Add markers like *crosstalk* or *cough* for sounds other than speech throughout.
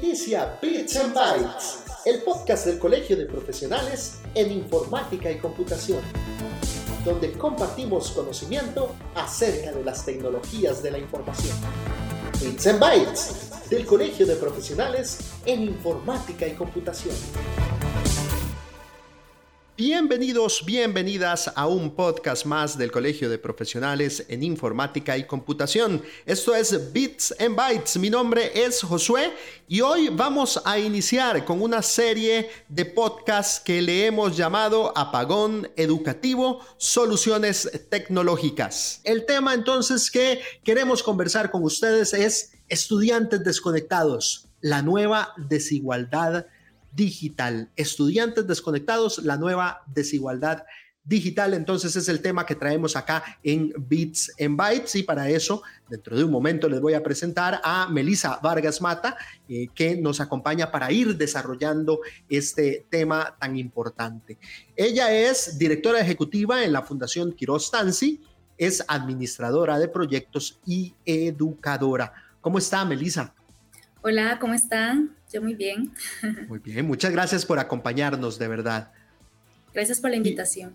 Inicia Bits and Bytes, el podcast del Colegio de Profesionales en Informática y Computación, donde compartimos conocimiento acerca de las tecnologías de la información. Bits and Bytes, del Colegio de Profesionales en Informática y Computación. Bienvenidos, bienvenidas a un podcast más del Colegio de Profesionales en Informática y Computación. Esto es Bits and Bytes. Mi nombre es Josué y hoy vamos a iniciar con una serie de podcasts que le hemos llamado Apagón Educativo, Soluciones Tecnológicas. El tema entonces que queremos conversar con ustedes es estudiantes desconectados, la nueva desigualdad digital. Estudiantes desconectados, la nueva desigualdad digital. Entonces es el tema que traemos acá en Bits and Bytes y para eso dentro de un momento les voy a presentar a Melisa Vargas Mata eh, que nos acompaña para ir desarrollando este tema tan importante. Ella es directora ejecutiva en la Fundación Quiroz Tansi, es administradora de proyectos y educadora. ¿Cómo está Melisa? Hola, ¿cómo están? Yo muy bien. *laughs* Muy bien, muchas gracias por acompañarnos, de verdad. Gracias por la invitación.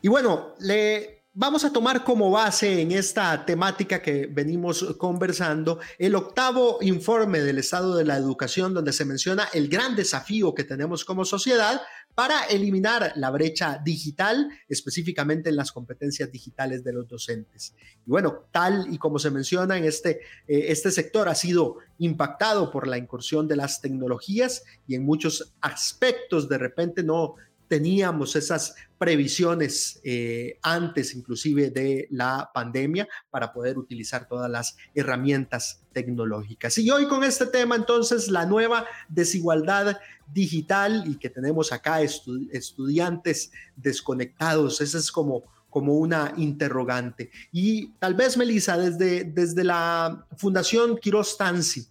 Y, bueno, le vamos a tomar como base en esta temática que venimos conversando el octavo informe del estado de la educación donde se menciona el gran desafío que tenemos como sociedad para eliminar la brecha digital, específicamente en las competencias digitales de los docentes. Y bueno, tal y como se menciona en este, eh, este sector ha sido impactado por la incursión de las tecnologías y en muchos aspectos de repente no teníamos esas previsiones eh, antes inclusive de la pandemia para poder utilizar todas las herramientas tecnológicas. Y hoy con este tema entonces la nueva desigualdad digital y que tenemos acá estudiantes desconectados, esa es como como una interrogante. Y tal vez, Melissa, desde, desde la Fundación Quiroz Tansi,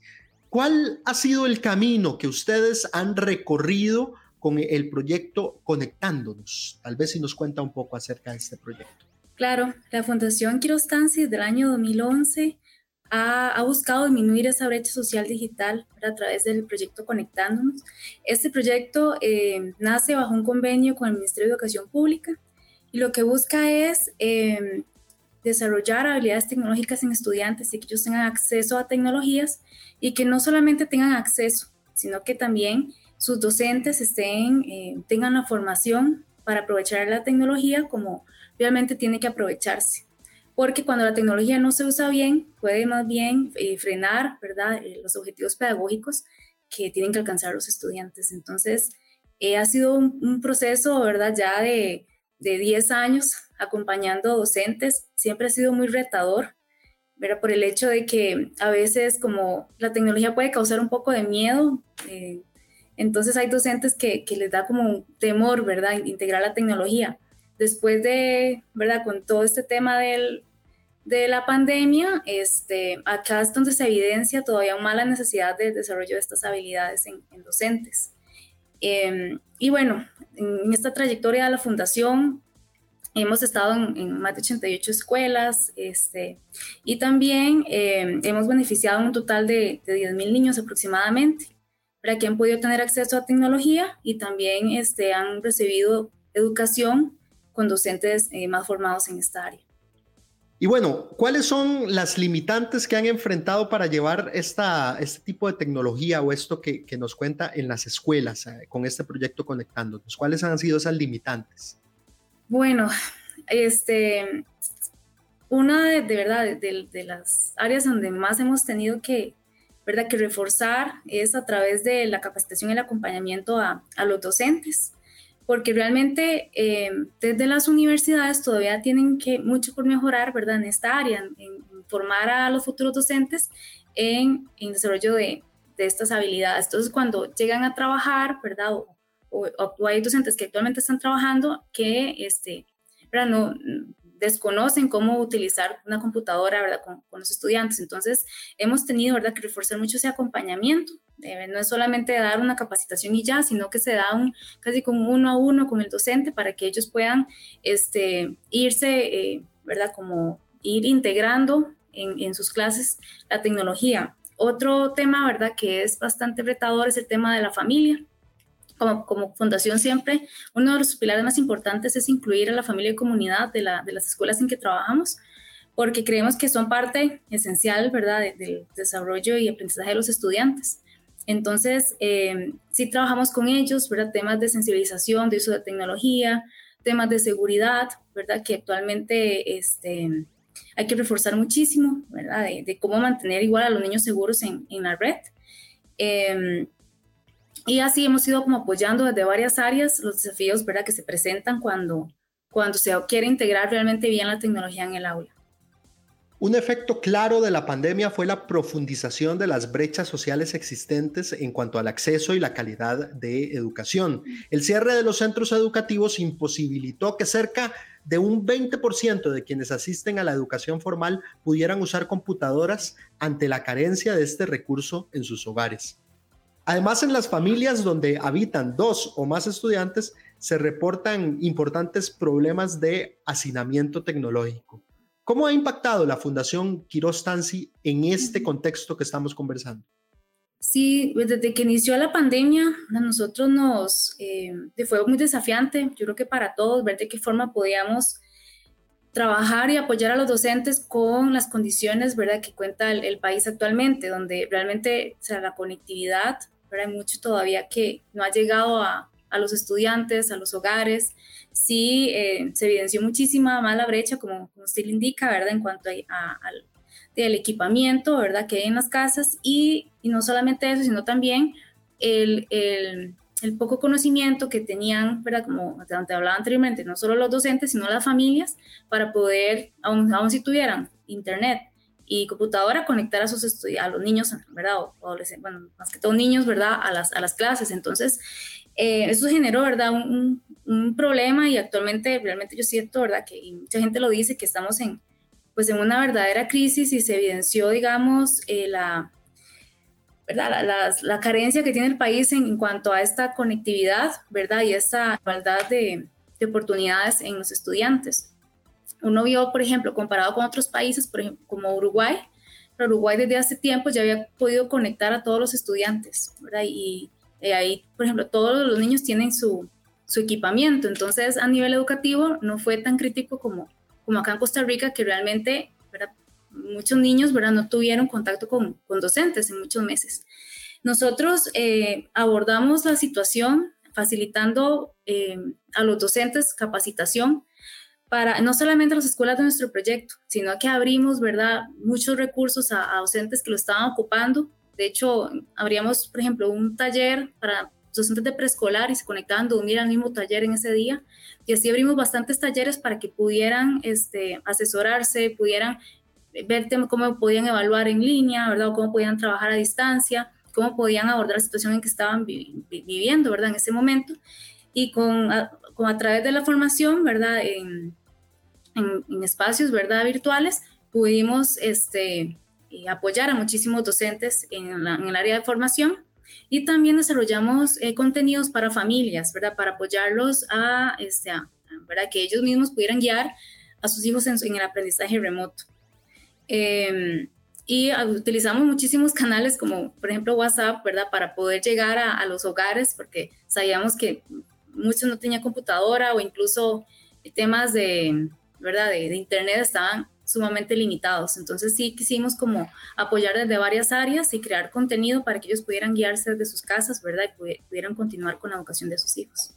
¿cuál ha sido el camino que ustedes han recorrido con el proyecto Conectándonos. Tal vez si nos cuenta un poco acerca de este proyecto. Claro, la Fundación Quirostanzi del año 2011 ha, buscado disminuir esa brecha social digital a través del proyecto Conectándonos. Este proyecto eh, nace bajo un convenio con el Ministerio de Educación Pública y lo que busca es eh, desarrollar habilidades tecnológicas en estudiantes y que ellos tengan acceso a tecnologías y que no solamente tengan acceso, sino que también sus docentes estén, eh, tengan la formación para aprovechar la tecnología como realmente tiene que aprovecharse. Porque cuando la tecnología no se usa bien, puede más bien eh, frenar ¿verdad? Eh, los objetivos pedagógicos que tienen que alcanzar los estudiantes. Entonces, ha sido un, proceso ¿verdad? ya de, de 10 años acompañando docentes. Siempre ha sido muy retador, ¿verdad? por el hecho de que a veces como la tecnología puede causar un poco de miedo, entonces hay docentes que, les da como un temor, ¿verdad?, integrar la tecnología. Después de, ¿verdad?, con todo este tema de la pandemia, este, acá es donde se evidencia todavía más la necesidad de desarrollo de estas habilidades en, docentes. Em, y bueno, en esta trayectoria de la fundación hemos estado en, más de 88 escuelas este, y también em, hemos beneficiado un total de, de 10.000 niños aproximadamente para que han podido tener acceso a tecnología y también este, han recibido educación con docentes eh, más formados en esta área. Y bueno, ¿cuáles son las limitantes que han enfrentado para llevar esta, este tipo de tecnología o esto que, que nos cuenta en las escuelas eh, con este proyecto Conectándonos? ¿Cuáles han sido esas limitantes? Bueno, este, una de, de verdad de, de, las áreas donde más hemos tenido que, ¿verdad? Que reforzar es a través de la capacitación y el acompañamiento a, los docentes, porque realmente eh, desde las universidades todavía tienen que mucho por mejorar, ¿verdad? En esta área, en, formar a los futuros docentes en, en desarrollo de, estas habilidades. Entonces, cuando llegan a trabajar, ¿verdad? O, o, hay docentes que actualmente están trabajando que, este, ¿verdad? No, desconocen cómo utilizar una computadora ¿verdad? Con, los estudiantes. Entonces, hemos tenido ¿verdad? que reforzar mucho ese acompañamiento. Eh, no es solamente dar una capacitación y ya, sino que se da un, casi como uno a uno con el docente para que ellos puedan este, irse, eh, ¿verdad? Como ir integrando en, en sus clases la tecnología. otro tema, ¿verdad?, que es bastante retador es el tema de la familia. Como, como, fundación siempre, uno de los pilares más importantes es incluir a la familia y comunidad de, la, de las escuelas en que trabajamos, porque creemos que son parte esencial, ¿verdad?, del desarrollo y aprendizaje de los estudiantes. Entonces, eh, sí trabajamos con ellos, ¿verdad?, temas de sensibilización, de uso de tecnología, temas de seguridad, ¿verdad?, que actualmente este, hay que reforzar muchísimo, ¿verdad? De, cómo mantener igual a los niños seguros en, en la red. Em, y así hemos ido como apoyando desde varias áreas los desafíos, ¿verdad? Que se presentan cuando, cuando se quiere integrar realmente bien la tecnología en el aula. Un efecto claro de la pandemia fue la profundización de las brechas sociales existentes en cuanto al acceso y la calidad de educación. El cierre de los centros educativos imposibilitó que cerca de un 20% de quienes asisten a la educación formal pudieran usar computadoras ante la carencia de este recurso en sus hogares. Además, en las familias donde habitan dos o más estudiantes, se reportan importantes problemas de hacinamiento tecnológico. ¿Cómo ha impactado la Fundación Quiroz Tansi en este contexto que estamos conversando? Sí, pues, desde que inició la pandemia, a nosotros nos eh, fue muy desafiante, yo creo que para todos, ver de qué forma podíamos trabajar y apoyar a los docentes con las condiciones ¿verdad? que cuenta el, país actualmente, donde realmente o sea, la conectividad, pero hay mucho todavía que no ha llegado a, a los estudiantes, a los hogares, sí eh, se evidenció muchísima mala brecha, como, como usted le indica, ¿verdad? En cuanto a, al equipamiento, ¿verdad? Que hay en las casas y, y no solamente eso, sino también el, el, el, poco conocimiento que tenían, ¿verdad? Como te hablaba anteriormente, no solo los docentes, sino las familias, para poder, aun, aun si tuvieran internet y computadora, conectar a, sus a los niños, ¿verdad? O, adolescentes, bueno, más que todo niños, ¿verdad? A las, a las clases. Entonces, eh, eso generó, ¿verdad? Un, un, problema y actualmente realmente yo siento, ¿verdad? Que mucha gente lo dice, que estamos en, pues en una verdadera crisis y se evidenció, digamos, eh, la, La, carencia que tiene el país en, cuanto a esta conectividad, ¿verdad? Y esta igualdad de, de oportunidades en los estudiantes. Uno vio, por ejemplo, comparado con otros países, por ejemplo, como Uruguay, pero Uruguay desde hace tiempo ya había podido conectar a todos los estudiantes. Y ahí, por ejemplo, todos los niños tienen su, su, equipamiento, entonces a nivel educativo no fue tan crítico como, como acá en Costa Rica, que realmente muchos niños ¿verdad? no tuvieron contacto con, con docentes en muchos meses. Nosotros eh, abordamos la situación facilitando eh, a los docentes capacitación para no solamente las escuelas de nuestro proyecto, sino que abrimos ¿verdad? muchos recursos a, a docentes que lo estaban ocupando de hecho, abríamos, por ejemplo, un taller para docentes de preescolar y se conectaban dormir al mismo taller en ese día. Y así abrimos bastantes talleres para que pudieran este, asesorarse, pudieran ver cómo podían evaluar en línea, ¿verdad? O cómo podían trabajar a distancia, cómo podían abordar la situación en que estaban viviendo, ¿verdad? En ese momento. Y con a, con a través de la formación, ¿verdad? En, en, en espacios, ¿verdad? Virtuales, pudimos este, apoyar a muchísimos docentes en, el área de formación y también desarrollamos eh, contenidos para familias, ¿verdad? Para apoyarlos a, este, ¿verdad? Que ellos mismos pudieran guiar a sus hijos en, el aprendizaje remoto. Em, y utilizamos muchísimos canales como, por ejemplo, WhatsApp, ¿verdad? Para poder llegar a, los hogares, porque sabíamos que muchos no tenían computadora o incluso temas de, ¿verdad? De, de Internet estaban sumamente limitados. Entonces sí quisimos como apoyar desde varias áreas y crear contenido para que ellos pudieran guiarse desde sus casas, ¿verdad? Y pudieran continuar con la educación de sus hijos.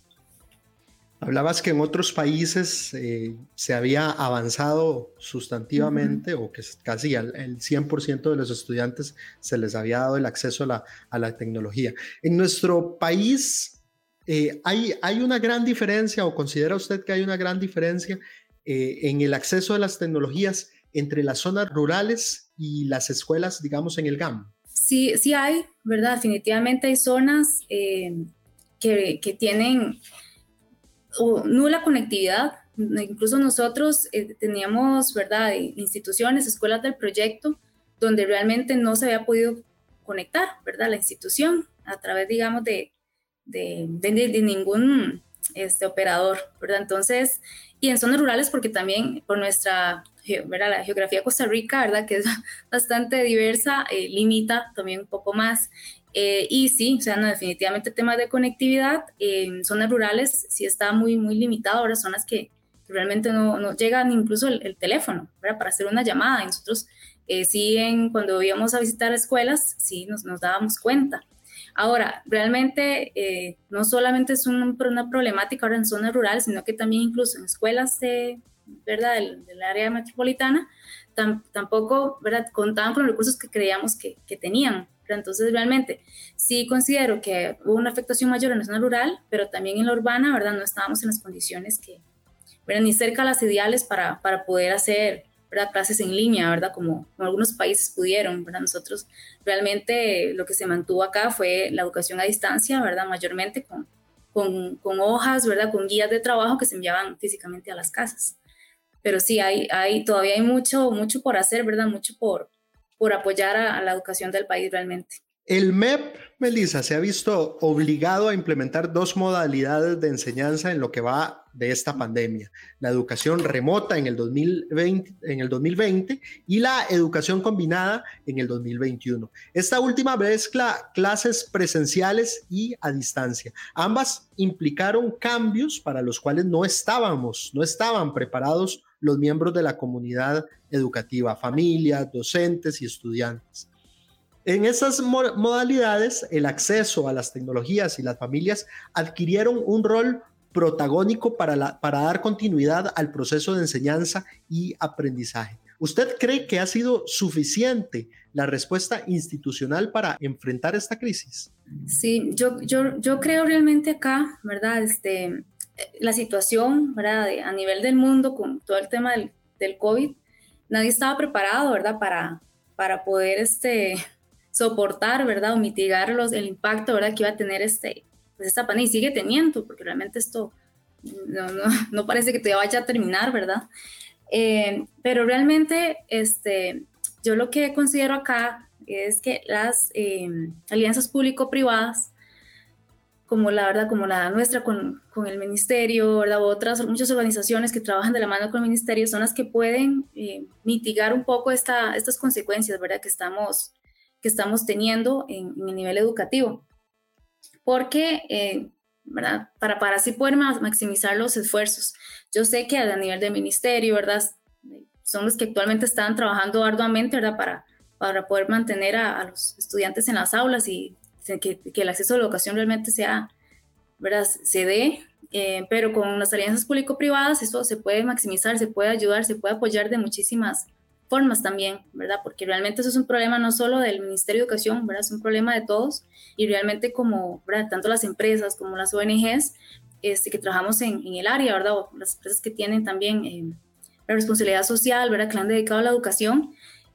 Hablabas que en otros países eh, se había avanzado sustantivamente o que casi al, el 100% de los estudiantes se les había dado el acceso a la, a la tecnología. En nuestro país, eh, hay, ¿hay una gran diferencia o considera usted que hay una gran diferencia eh, en el acceso a las tecnologías entre las zonas rurales y las escuelas, digamos, en el GAM? Sí, sí hay, ¿verdad? Definitivamente hay zonas eh, que, que, tienen nula conectividad. Incluso nosotros eh, teníamos, ¿verdad?, instituciones, escuelas del proyecto, donde realmente no se había podido conectar, ¿verdad?, la institución a través, digamos, de, de, de, de ningún este, operador, ¿verdad? Entonces, y en zonas rurales porque también por nuestra, ¿verdad? La geografía de Costa Rica, ¿verdad? Que es *laughs* bastante diversa, eh, limita también un poco más. Eh, y sí, o sea, no, definitivamente temas de conectividad en zonas rurales sí está muy, muy limitado. Ahora zonas que, realmente no, no, llegan incluso el, teléfono ¿verdad? para hacer una llamada. Y nosotros eh, sí, en, cuando íbamos a visitar escuelas, sí nos, nos dábamos cuenta. Ahora, realmente eh, no solamente es una problemática ahora en zonas rurales, sino que también incluso en escuelas de, ¿verdad? Del, área metropolitana, tampoco ¿verdad? contaban con los recursos que creíamos que, que tenían. Entonces, realmente, sí considero que hubo una afectación mayor en la zona rural, pero también en la urbana, ¿verdad? No estábamos en las condiciones que, ¿verdad? ni cerca de las ideales para, para poder hacer ¿verdad? clases en línea, ¿verdad? Como, algunos países pudieron, ¿verdad? Nosotros realmente lo que se mantuvo acá fue la educación a distancia, ¿verdad? Mayormente con, con, con, hojas, ¿verdad? Con guías de trabajo que se enviaban físicamente a las casas. Pero sí, hay, hay, todavía hay mucho, mucho por hacer, ¿verdad? Mucho por, por apoyar a la educación del país realmente. El MEP, Melissa, se ha visto obligado a implementar dos modalidades de enseñanza en lo que va de esta pandemia. La educación remota en el 2020, en el 2020 y la educación combinada en el 2021. Esta última mezcla clases presenciales y a distancia. Ambas implicaron cambios para los cuales no estábamos, no estaban preparados los miembros de la comunidad educativa, familias, docentes y estudiantes. En esas modalidades, el acceso a las tecnologías y las familias adquirieron un rol protagónico para, para dar continuidad al proceso de enseñanza y aprendizaje. ¿Usted cree que ha sido suficiente la respuesta institucional para enfrentar esta crisis? Sí, yo, yo, yo creo realmente acá, ¿verdad? Este, la situación, ¿verdad? a nivel del mundo con todo el tema del, del COVID, nadie estaba preparado, ¿verdad? Para, para poder este, *laughs* soportar, ¿verdad? O mitigar los, el impacto, ¿verdad? Que iba a tener este, pues esta pandemia y sigue teniendo, porque realmente esto no, no, *laughs* no parece que todavía vaya a terminar, ¿verdad? Eh, pero realmente, este, yo lo que considero acá es que las eh, alianzas público-privadas, como la verdad, como la nuestra con, con, el ministerio, ¿verdad? Otras, muchas organizaciones que trabajan de la mano con el ministerio son las que pueden eh, mitigar un poco esta, estas consecuencias, ¿verdad? Que estamos que estamos teniendo en, el nivel educativo. Porque, eh, ¿verdad? Para, para así poder maximizar los esfuerzos. Yo sé que a nivel del ministerio, ¿verdad? Son los que actualmente están trabajando arduamente, ¿verdad? Para, para poder mantener a, los estudiantes en las aulas y que, que, el acceso a la educación realmente sea, ¿verdad? Se dé. Eh, pero con las alianzas público-privadas eso se puede maximizar, se puede ayudar, se puede apoyar de muchísimas formas también, ¿verdad? Porque realmente eso es un problema no solo del Ministerio de Educación, ¿verdad? Es un problema de todos y realmente como, ¿verdad? Tanto las empresas como las ONGs este, que trabajamos en, en el área, ¿verdad? O las empresas que tienen también eh, la responsabilidad social, ¿verdad? Que han dedicado a la educación,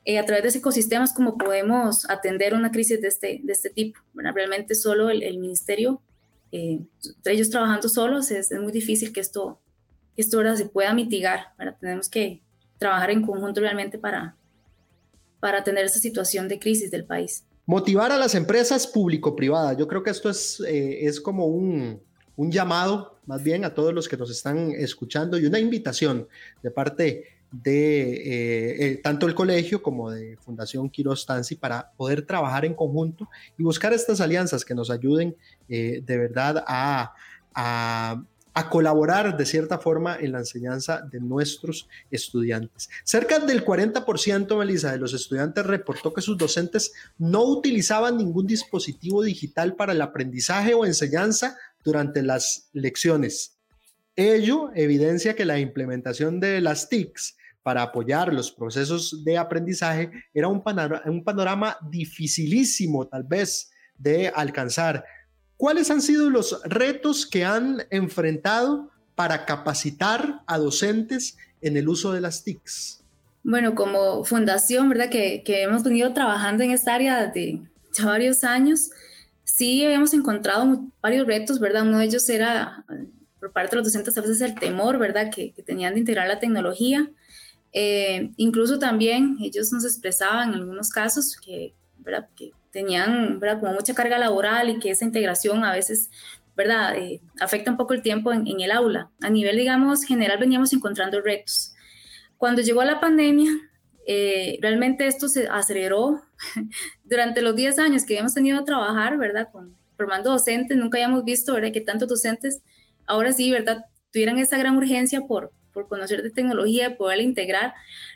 eh, a través de ese ecosistema es como podemos atender una crisis de este, de este tipo, ¿verdad? Realmente solo el, el Ministerio, eh, ellos trabajando solos, es, es, muy difícil que esto, que esto ¿verdad? se pueda mitigar. Tenemos que trabajar en conjunto realmente para, para atender esta situación de crisis del país. Motivar a las empresas público-privadas. Yo creo que esto es, eh, es como un, un, llamado más bien a todos los que nos están escuchando y una invitación de parte de eh, eh, tanto el colegio como de Fundación Quiroz Tansi para poder trabajar en conjunto y buscar estas alianzas que nos ayuden de verdad a, a a colaborar de cierta forma en la enseñanza de nuestros estudiantes. Cerca del 40%, Melissa, de los estudiantes reportó que sus docentes no utilizaban ningún dispositivo digital para el aprendizaje o enseñanza durante las lecciones. Ello evidencia que la implementación de las TICs para apoyar los procesos de aprendizaje era un panorama, un panorama dificilísimo tal vez de alcanzar ¿Cuáles han sido los retos que han enfrentado para capacitar a docentes en el uso de las TICs? Bueno, como fundación, ¿verdad? Que, hemos venido trabajando en esta área de ya varios años, sí habíamos encontrado varios retos, ¿verdad? Uno de ellos era, por parte de los docentes, a veces el temor, ¿verdad? Que, tenían de integrar la tecnología. Eh, incluso también ellos nos expresaban en algunos casos que, ¿verdad? que tenían ¿verdad? como mucha carga laboral y que esa integración a veces ¿verdad? Eh, afecta un poco el tiempo en, el aula. A nivel, digamos, general veníamos encontrando retos. Cuando llegó la pandemia, eh, realmente esto se aceleró *laughs* durante los 10 años que habíamos tenido a trabajar, ¿verdad? Con, formando docentes, nunca habíamos visto, ¿verdad? Que tantos docentes ahora sí, ¿verdad? Tuvieran esa gran urgencia por, por conocer de tecnología, poderla integrar.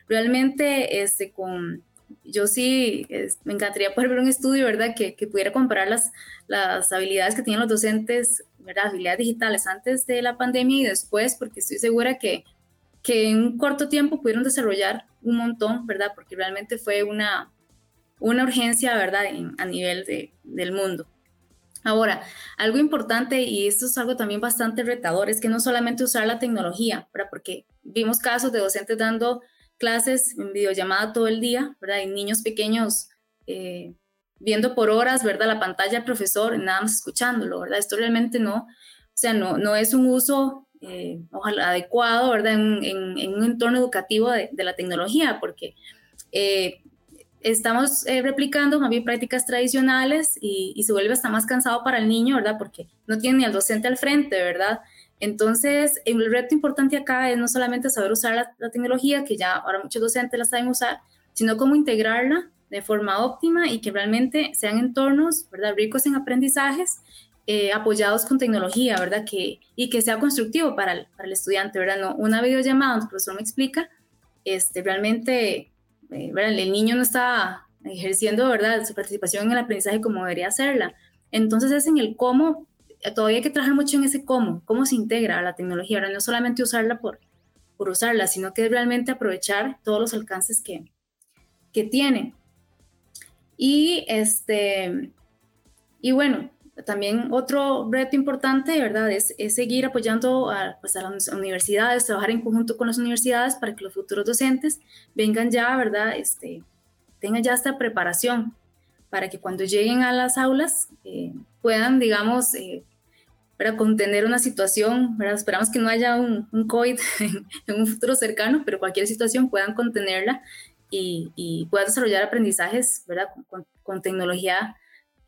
Realmente, este, con, yo sí, me encantaría poder ver un estudio, ¿verdad? Que, que pudiera comparar las, las habilidades que tienen los docentes, ¿verdad? Habilidades digitales antes de la pandemia y después, porque estoy segura que, que en un corto tiempo pudieron desarrollar un montón, ¿verdad? Porque realmente fue una, una urgencia, ¿verdad? a nivel de, del mundo. Ahora, algo importante, y esto es algo también bastante retador, es que no solamente usar la tecnología, ¿verdad? Porque vimos casos de docentes dando clases en videollamada todo el día, ¿verdad? Y niños pequeños eh, viendo por horas, ¿verdad? La pantalla del profesor, nada más escuchándolo, ¿verdad? Esto realmente no, o sea, no, no es un uso eh, ojalá adecuado, ¿verdad? En, un entorno educativo de, de la tecnología, porque eh, estamos eh, replicando más bien prácticas tradicionales y, se vuelve hasta más cansado para el niño, ¿verdad? Porque no tiene ni al docente al frente, ¿verdad? Entonces, el reto importante acá es no solamente saber usar la, tecnología, que ya ahora muchos docentes la saben usar, sino cómo integrarla de forma óptima y que realmente sean entornos, ¿verdad? Ricos en aprendizajes, eh, apoyados con tecnología, ¿verdad? Que, y que sea constructivo para el, para el estudiante, ¿verdad? No una videollamada donde el profesor me explica, este, realmente eh, el niño no está ejerciendo ¿verdad? su participación en el aprendizaje como debería hacerla. Entonces es en el cómo, todavía hay que trabajar mucho en ese cómo, cómo se integra la tecnología, ¿verdad? no solamente usarla por, por usarla, sino que realmente aprovechar todos los alcances que, que tiene. Y, este, y bueno, también otro reto importante, ¿verdad? Es, seguir apoyando a, pues, a, las universidades, trabajar en conjunto con las universidades para que los futuros docentes vengan ya, ¿verdad? Este, tengan ya esta preparación para que cuando lleguen a las aulas eh, puedan, digamos, eh, para contener una situación, ¿verdad? Esperamos que no haya un, un COVID *laughs* en, un futuro cercano, pero cualquier situación puedan contenerla y, y puedan desarrollar aprendizajes, ¿verdad? Con tecnología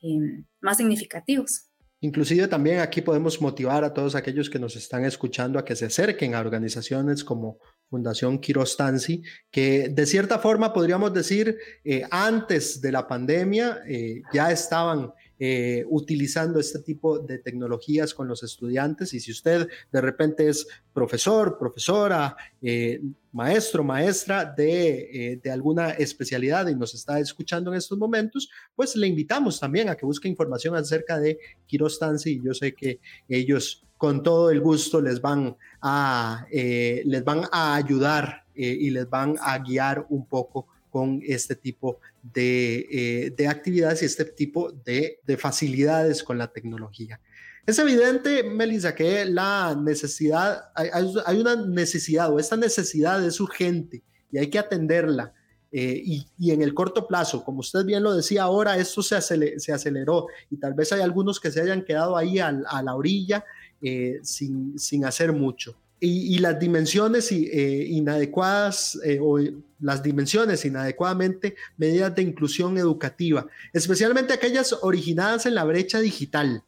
Em, más significativos. Inclusive también aquí podemos motivar a todos aquellos que nos están escuchando a que se acerquen a organizaciones como Fundación Kirostansi, que de cierta forma podríamos decir eh, antes de la pandemia eh, ya estaban eh, utilizando este tipo de tecnologías con los estudiantes. Y si usted de repente es profesor, profesora, eh, maestro, maestra de, eh, de, alguna especialidad y nos está escuchando en estos momentos, pues le invitamos también a que busque información acerca de Kirostansi y yo sé que ellos con todo el gusto les van a, les van a ayudar y les van a guiar un poco con este tipo de, eh, de actividades y este tipo de, de, facilidades con la tecnología. Es evidente, Melissa, que la necesidad, hay, hay, una necesidad o esta necesidad es urgente y hay que atenderla. Eh, y, y, en el corto plazo, como usted bien lo decía ahora, esto se, aceleró, se aceleró y tal vez hay algunos que se hayan quedado ahí a, a la orilla eh, sin, sin hacer mucho y, las dimensiones eh, inadecuadas eh, o las dimensiones inadecuadamente medidas de inclusión educativa, especialmente aquellas originadas en la brecha digital.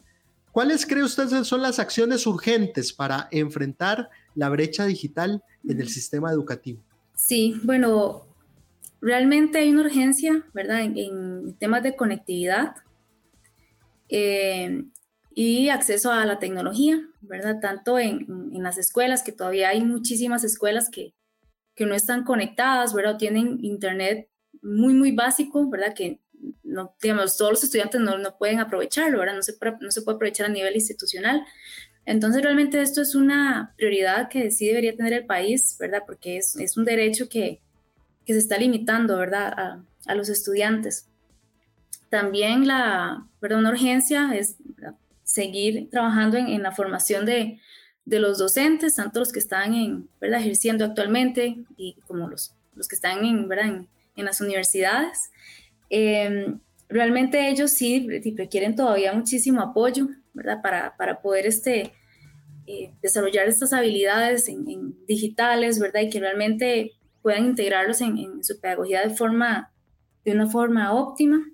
¿Cuáles cree usted son las acciones urgentes para enfrentar la brecha digital en el sistema educativo? Sí, bueno, realmente hay una urgencia, ¿verdad? En, temas de conectividad. Eh, y acceso a la tecnología, ¿verdad? Tanto en, en, las escuelas, que todavía hay muchísimas escuelas que, que no están conectadas, ¿verdad? O tienen internet muy, muy básico, ¿verdad? Que no, digamos, todos los estudiantes no, no pueden aprovecharlo, ¿verdad? No se, no se puede aprovechar a nivel institucional. Entonces, realmente esto es una prioridad que sí debería tener el país, ¿verdad? Porque es, es un derecho que, que, se está limitando, ¿verdad? A, a los estudiantes. También la, ¿verdad? Una urgencia es seguir trabajando en, la formación de, de, los docentes, tanto los que están ejerciendo actualmente y como los, los que están en, ¿verdad? en, las universidades. Em, realmente ellos sí requieren todavía muchísimo apoyo ¿verdad? Para, para poder este, eh, desarrollar estas habilidades en, digitales ¿verdad? y que realmente puedan integrarlos en, en, su pedagogía de, forma, de una forma óptima.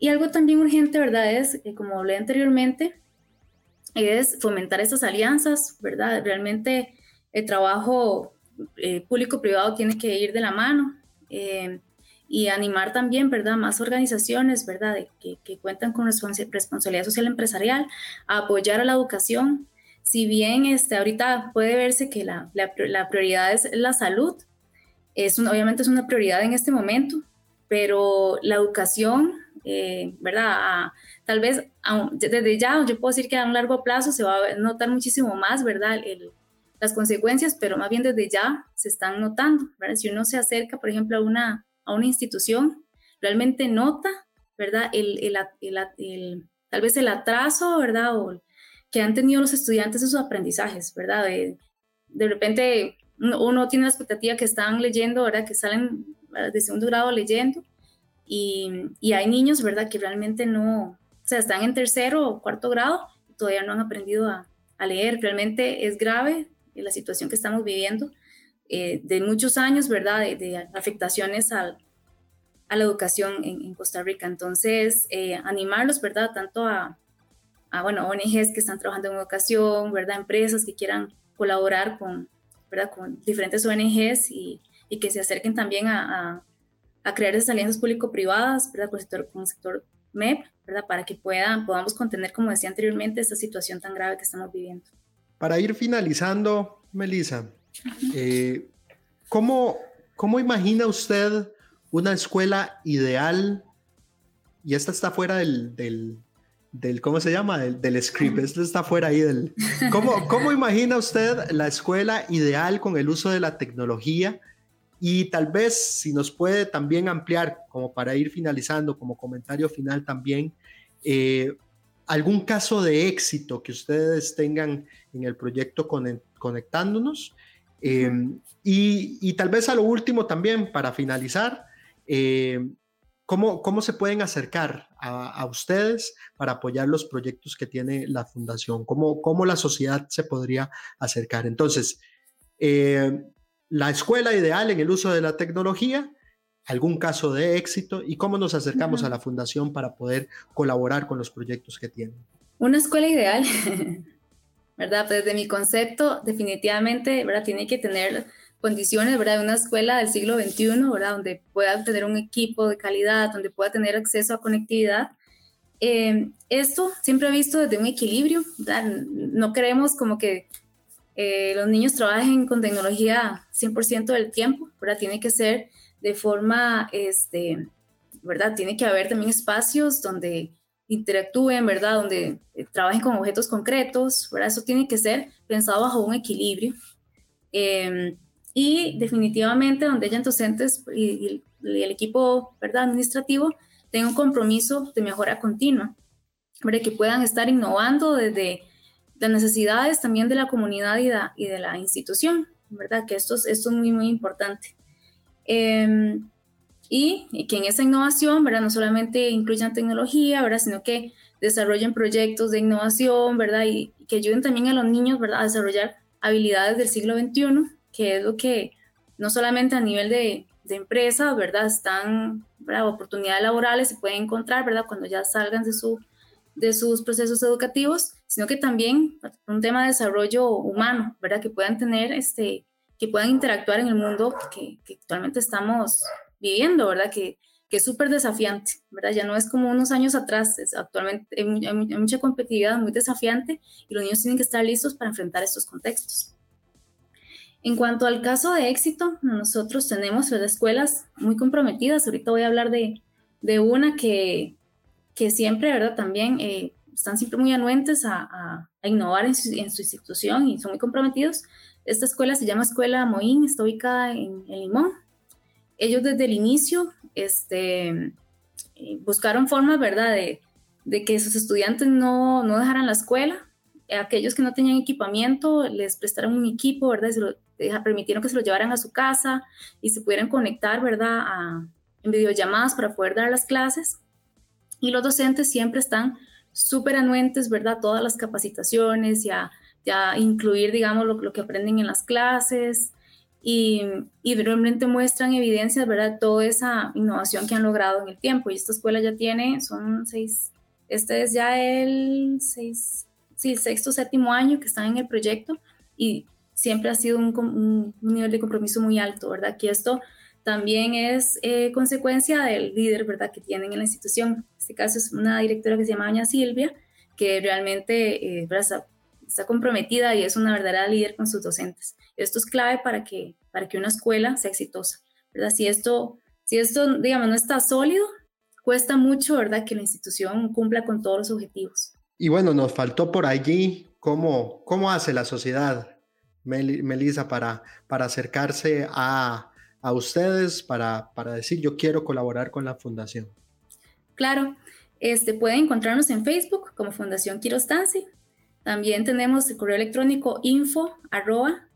Y algo también urgente, ¿verdad? Es, como hablé anteriormente, es fomentar estas alianzas, ¿verdad? Realmente el trabajo eh, público-privado tiene que ir de la mano eh, y animar también, ¿verdad? Más organizaciones, ¿verdad? que, cuentan con responsabilidad social empresarial, a apoyar a la educación. Si bien este, ahorita puede verse que la, la, prioridad es la salud, es obviamente es una prioridad en este momento, pero la educación, eh, ¿verdad? tal vez desde ya, yo puedo decir que a un largo plazo se va a notar muchísimo más, ¿verdad? El, las consecuencias, pero más bien desde ya se están notando, ¿verdad? Si uno se acerca, por ejemplo, a una, a una institución, realmente nota, ¿verdad? El, el, el, tal vez el atraso, ¿verdad? O que han tenido los estudiantes en sus aprendizajes, ¿verdad? De, de repente uno tiene la expectativa que están leyendo, ¿verdad? Que salen de segundo grado leyendo y, y hay niños, ¿verdad? Que realmente no, o sea, están en tercero o cuarto grado y todavía no han aprendido a, a leer. Realmente es grave la situación que estamos viviendo, eh, de muchos años, ¿verdad? De, afectaciones al, a la educación en, Costa Rica. Entonces, eh, animarlos, ¿verdad? Tanto a, a, bueno, ONGs que están trabajando en educación, ¿verdad? Empresas que quieran colaborar con, ¿verdad? Con diferentes ONGs y, y que se acerquen también a, a, crear esas alianzas público-privadas, ¿verdad? Con el sector, con el sector MEP, ¿verdad? Para que puedan, podamos contener, como decía anteriormente, esta situación tan grave que estamos viviendo. Para ir finalizando, Melissa, eh, ¿cómo, imagina usted una escuela ideal? Y esta está fuera del, del, ¿cómo se llama? Del, script, esta está fuera ahí del... ¿cómo, ¿Cómo imagina usted la escuela ideal con el uso de la tecnología? Y tal vez si nos puede también ampliar, como para ir finalizando, como comentario final también, eh, algún caso de éxito que ustedes tengan en el proyecto conectándonos. Em, y, tal vez a lo último también, para finalizar, em, ¿cómo, ¿cómo, se pueden acercar a, ustedes para apoyar los proyectos que tiene la fundación? ¿Cómo, cómo la sociedad se podría acercar? Entonces, la escuela ideal en el uso de la tecnología, algún caso de éxito y cómo nos acercamos a la fundación para poder colaborar con los proyectos que tienen. Una escuela ideal, *laughs* ¿verdad? Pues desde mi concepto, definitivamente, ¿verdad? Tiene que tener condiciones, ¿verdad? De una escuela del siglo XXI, ¿verdad? Donde pueda tener un equipo de calidad, donde pueda tener acceso a conectividad. Eh, esto siempre he visto desde un equilibrio, ¿verdad? No queremos como que eh, los niños trabajen con tecnología 100% del tiempo, ¿verdad? Tiene que ser de forma, este, ¿verdad? Tiene que haber también espacios donde interactúen, ¿verdad? Donde eh, trabajen con objetos concretos, ¿verdad? Eso tiene que ser pensado bajo un equilibrio. Em, y definitivamente donde hayan docentes y, el equipo, ¿verdad? Administrativo tenga un compromiso de mejora continua, ¿verdad? Que puedan estar innovando desde las necesidades también de la comunidad y de, y la institución, ¿verdad? Que esto, es muy, muy importante. Em, y, que en esa innovación, ¿verdad? No solamente incluyan tecnología, ¿verdad? Sino que desarrollen proyectos de innovación, ¿verdad? Y, que ayuden también a los niños, ¿verdad? A desarrollar habilidades del siglo XXI, que es lo que no solamente a nivel de, de empresas, ¿verdad? Están, ¿verdad? Oportunidades laborales se pueden encontrar, ¿verdad? Cuando ya salgan de, su, de sus procesos educativos, sino que también un tema de desarrollo humano, ¿verdad? Que puedan tener este, que puedan interactuar en el mundo que, actualmente estamos viviendo, ¿verdad? Que, que es súper desafiante, ¿verdad? Ya no es como unos años atrás, es actualmente hay, mucha competitividad, muy desafiante y los niños tienen que estar listos para enfrentar estos contextos. En cuanto al caso de éxito, nosotros tenemos escuelas muy comprometidas. Ahorita voy a hablar de, de una que, que, siempre, ¿verdad? También eh, están siempre muy anuentes a, a, innovar en su, institución y son muy comprometidos. Esta escuela se llama Escuela Moín, está ubicada en, Limón. Ellos desde el inicio este, eh, buscaron formas, ¿verdad?, de, que sus estudiantes no, no dejaran la escuela. Aquellos que no tenían equipamiento les prestaron un equipo, ¿verdad? Se lo, permitieron que se lo llevaran a su casa y se pudieran conectar, ¿verdad?, a, en videollamadas para poder dar las clases. Y los docentes siempre están súper anuentes, ¿verdad? Todas las capacitaciones y a ya incluir, digamos, lo, que aprenden en las clases y, y, realmente muestran evidencias, ¿verdad? Toda esa innovación que han logrado en el tiempo. Y esta escuela ya tiene, son seis, este es ya el seis, sí, sexto, séptimo año que están en el proyecto y siempre ha sido un, nivel de compromiso muy alto, ¿verdad? Que esto también es eh, consecuencia del líder, ¿verdad?, que tienen en la institución. Este caso es una directora que se llama Doña Silvia, que realmente eh, está, comprometida y es una verdadera líder con sus docentes. Esto es clave para que, para que una escuela sea exitosa, ¿verdad? Si esto, si esto, digamos, no está sólido, cuesta mucho, ¿verdad?, que la institución cumpla con todos los objetivos. Y bueno, nos faltó por allí cómo, cómo hace la sociedad, Melissa, para, para acercarse a, a ustedes, para, para decir yo quiero colaborar con la fundación. Claro, este, pueden encontrarnos en Facebook como Fundación Quirostansi. También tenemos el correo electrónico info arroba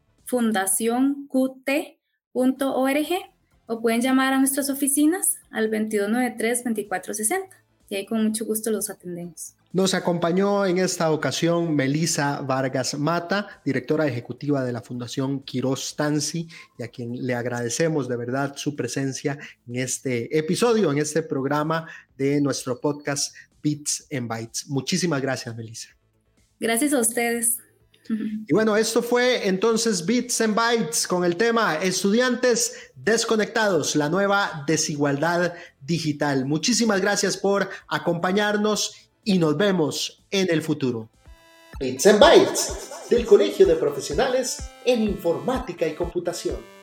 o pueden llamar a nuestras oficinas al 2293-2460 y ahí con mucho gusto los atendemos. Nos acompañó en esta ocasión Melisa Vargas Mata, directora ejecutiva de la Fundación Quiroz Tansi, y a quien le agradecemos de verdad su presencia en este episodio, en este programa de nuestro podcast Bits and Bytes. Muchísimas gracias, Melisa. Gracias a ustedes. Y bueno, esto fue entonces Bits and Bytes con el tema Estudiantes desconectados, la nueva desigualdad digital. Muchísimas gracias por acompañarnos y nos vemos en el futuro. Bits and Bytes del Colegio de Profesionales en Informática y Computación.